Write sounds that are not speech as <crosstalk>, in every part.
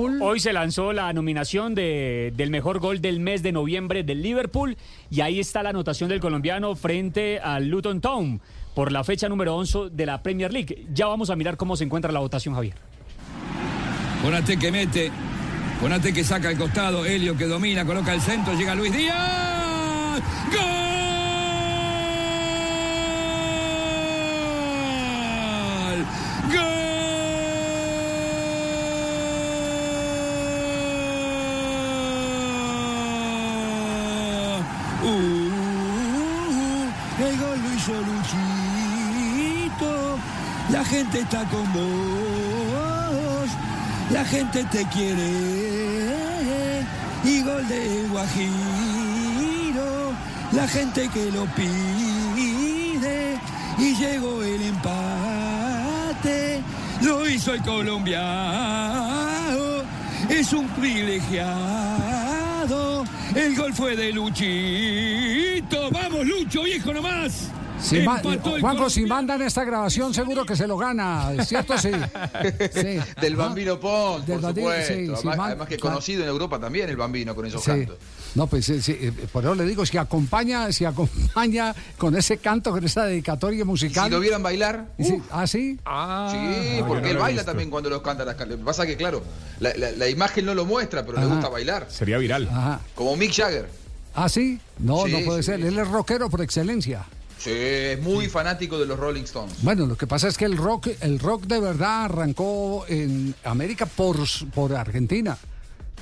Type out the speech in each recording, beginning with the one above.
Liverpool. Hoy se lanzó la nominación de, del mejor gol del mes de noviembre del Liverpool y ahí está la anotación del colombiano frente al Luton Town por la fecha número 11 de la Premier League. Ya vamos a mirar cómo se encuentra la votación, Javier. Conate que mete, Conate que saca al costado, Helio que domina, coloca el centro, llega Luis Díaz. ¡Gol! Lo hizo Luchito. La gente está con vos. La gente te quiere. Y gol de Guajiro. La gente que lo pide. Y llegó el empate. Lo hizo el colombiano. Es un privilegiado. El gol fue de Luchito. Vamos, Lucho, viejo nomás. Si Juanjo, si mandan esta grabación, seguro que se lo gana, ¿es cierto? Sí. <laughs> Sí. Del. Bambino Pons, Del por supuesto. sí, sí, además, man- además que claro. conocido en Europa también el Bambino con esos Sí. cantos. No, pues sí, sí, eh, por eso le digo, si acompaña, si acompaña con ese canto, con esa dedicatoria Y musical. si lo vieran bailar, si- uf, ¿Ah, sí? sí, porque él baila también cuando los canta las canciones. Lo que pasa que, claro, la, la- la imagen no lo muestra, pero le gusta bailar. Sería viral. Ajá. Como Mick Jagger. ¿Ah, sí? No, Sí, no puede sí, ser. sí. Él es rockero por excelencia. Sí, es muy fanático de los Rolling Stones. Bueno, lo que pasa es que el rock, el rock de verdad arrancó en América por, por Argentina.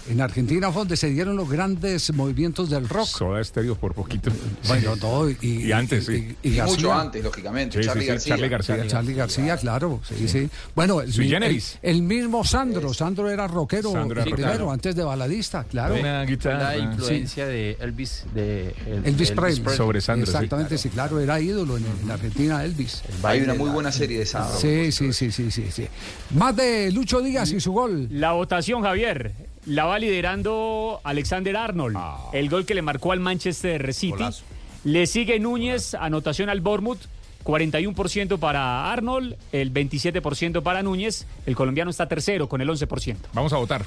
En Argentina fue donde se dieron los grandes movimientos del rock. Soda Estéreo por poquito. Bueno, no, y, <laughs> Y antes, sí. y- y Y García. mucho antes, lógicamente. Sí, Charlie sí, García. Charlie García. Charlie García, claro, sí, sí. Bueno, el, mismo Sandro, Sandro era rockero Sandro era primero, rockero. antes de baladista, claro. Una guitarra. La influencia de Elvis de el- Elvis Presley. Sobre Sandro, sí. Exactamente, sí, claro, era ídolo en, en Argentina, Elvis. Hay una muy buena serie de. Sí, sí, sí, sí, sí, sí. Más de Lucho Díaz y su gol. La votación, Javier, la va liderando Alexander Arnold, el gol que le marcó al Manchester City. Golazo. Le sigue Núñez, anotación al Bournemouth, 41% para Arnold, el 27% para Núñez. El colombiano está tercero con el 11%. Vamos a votar.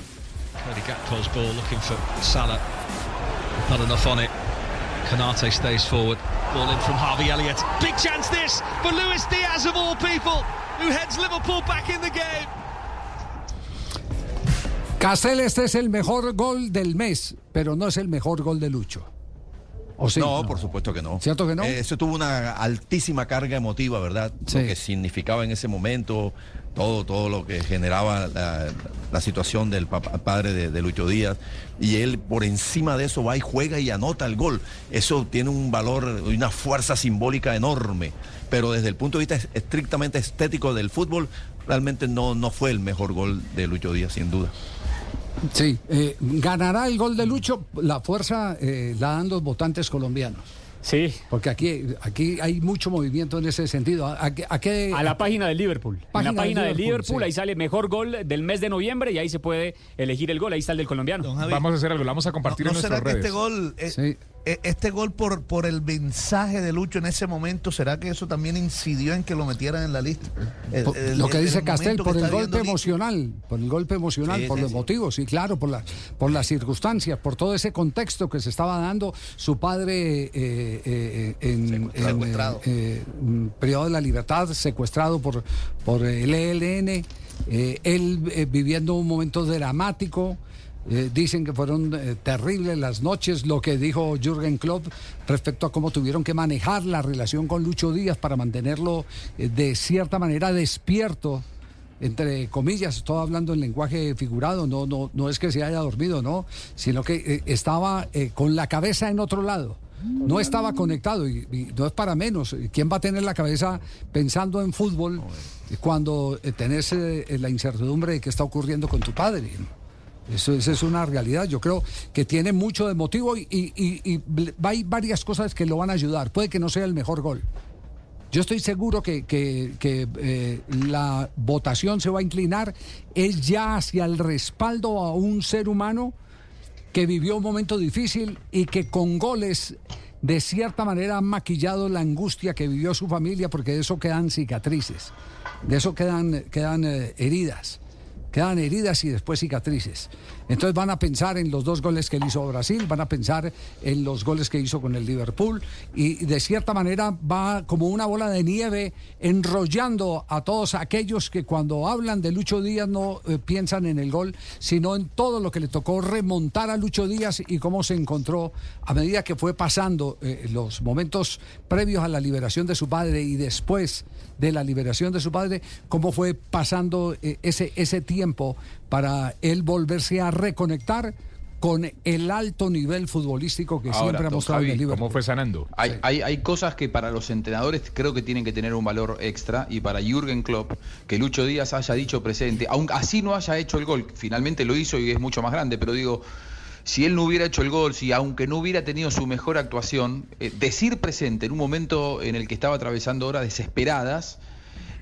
Canate stays forward. Ball in from Harvey Elliott. Big chance this for Luis Diaz of all people, who heads Liverpool back in the game. Castel, este es el mejor gol del mes, pero no es el mejor gol de Lucho. ¿O sí? no, por supuesto que no. ¿Cierto que no? Eh, eso tuvo una altísima carga emotiva, ¿verdad? Sí. Lo que significaba en ese momento, todo, todo lo que generaba la, la situación del papá- padre de, de Lucho Díaz. Y él por encima de eso va y juega y anota el gol. Eso tiene un valor y una fuerza simbólica enorme. Pero desde el punto de vista estrictamente estético del fútbol, realmente no, no fue el mejor gol de Lucho Díaz, sin duda. Sí, eh, ganará el gol de Lucho, la fuerza eh, la dan los votantes colombianos. Sí, Porque aquí, aquí hay mucho movimiento en ese sentido. ¿A, a qué- a qué- a la página del Liverpool. en Página la página del Liverpool, Liverpool, sí. ahí sale mejor gol del mes de noviembre y ahí se puede elegir el gol. Ahí está el del colombiano. Don Javi, Vamos a hacer algo, lo vamos a compartir ¿no, en no será nuestras que redes. este gol, eh, Sí. Eh, este gol por, por el mensaje de Lucho en ese momento, será que eso también incidió en que lo metieran en la lista? El- el- lo que dice el Castel, por el golpe emocional, por el golpe emocional, Sí, por sí, los sí. motivos, sí, claro, por, la, por las circunstancias, por todo ese contexto que se estaba dando. Su padre eh, eh, en, Secuestrado. eh, eh, mm, privado de la libertad, secuestrado por, por el ELN, eh, él eh, viviendo un momento dramático. Eh, dicen que fueron eh, terribles las noches, lo que dijo Jürgen Klopp respecto a cómo tuvieron que manejar la relación con Lucho Díaz para mantenerlo eh, de cierta manera despierto, entre comillas, estoy hablando en lenguaje figurado, no, no, no es que se haya dormido, no, sino que estaba con la cabeza en otro lado. No estaba conectado y, no es para menos. ¿Quién va a tener la cabeza pensando en fútbol cuando tenés la incertidumbre de qué está ocurriendo con tu padre? Eso, es una realidad. Yo creo que tiene mucho de motivo y, y- y- hay varias cosas que lo van a ayudar. Puede que no sea el mejor gol. Yo estoy seguro que, que- eh, la votación se va a inclinar es ya hacia el respaldo a un ser humano que vivió un momento difícil y que con goles de cierta manera han maquillado la angustia que vivió su familia porque de eso quedan cicatrices, de eso quedan, quedan eh, heridas. Quedan heridas y después cicatrices. Entonces van a pensar en los dos goles que él hizo Brasil, van a pensar en los goles que hizo con el Liverpool y de cierta manera va como una bola de nieve enrollando a todos aquellos que cuando hablan de Lucho Díaz no eh, piensan en el gol, sino en todo lo que le tocó remontar a Lucho Díaz y cómo se encontró a medida que fue pasando eh, los momentos previos a la liberación de su padre y después de la liberación de su padre, cómo fue pasando eh, ese, ese tiempo para él volverse a reconectar con el alto nivel futbolístico que Ahora, siempre ha mostrado en Javi, el Liverpool. ¿Cómo fue sanando? Hay, hay, hay cosas que para los entrenadores creo que tienen que tener un valor extra y para Jürgen Klopp, que Lucho Díaz haya dicho presente, aunque así no haya hecho el gol, finalmente lo hizo y es mucho más grande, pero digo, si él no hubiera hecho el gol, si aunque no hubiera tenido su mejor actuación, eh, decir presente en un momento en el que estaba atravesando horas desesperadas,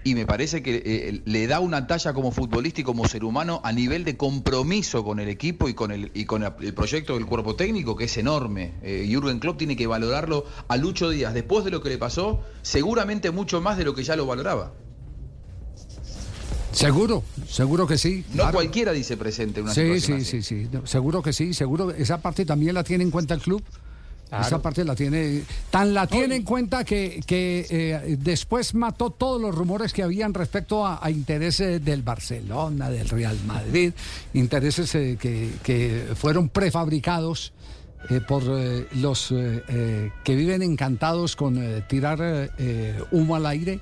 y me parece que eh, le da una talla como futbolista y como ser humano a nivel de compromiso con el equipo y con el, y con el proyecto del cuerpo técnico, que es enorme. Eh, Jürgen Klopp tiene que valorarlo a Lucho Díaz, después de lo que le pasó, seguramente mucho más de lo que ya lo valoraba. Seguro, seguro que sí. No claro. cualquiera dice presente en una Sí, situación sí, así. sí, sí, no, seguro que sí, seguro. Esa parte también la tiene en cuenta el club. Esa parte la tiene, tan la tiene en cuenta que, que eh, después mató todos los rumores que habían respecto a, a intereses del Barcelona, del Real Madrid, intereses eh, que, que fueron prefabricados eh, por los que viven encantados con tirar humo al aire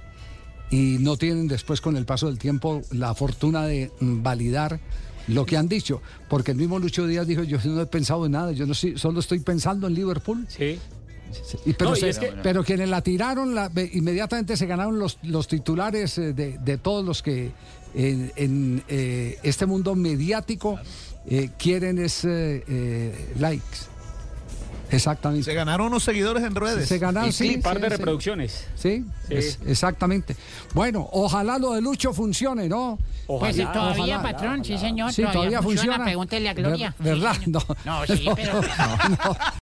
y no tienen después con el paso del tiempo la fortuna de validar lo que han dicho, porque el mismo Lucho Díaz dijo, yo no he pensado en nada, yo no sí- solo estoy pensando en Liverpool. Sí. Y pero, No, y se- es que- pero quienes la tiraron, la- inmediatamente se ganaron los, los titulares eh, de, de todos los que en, en, eh, este mundo mediático eh, quieren es eh, likes. Exactamente. Se ganaron unos seguidores en redes. Se ganaron, Y sí, clip, par sí, de sí. reproducciones. Sí, Sí. es- exactamente. Bueno, ojalá lo de Lucho funcione, ¿no? Ojalá. Pues todavía, ojalá. patrón, sí señor, Sí, todavía funciona. Pregúntele a Gloria. Ver- ¿Verdad? Sí, no. No, sí, <laughs> pero... no.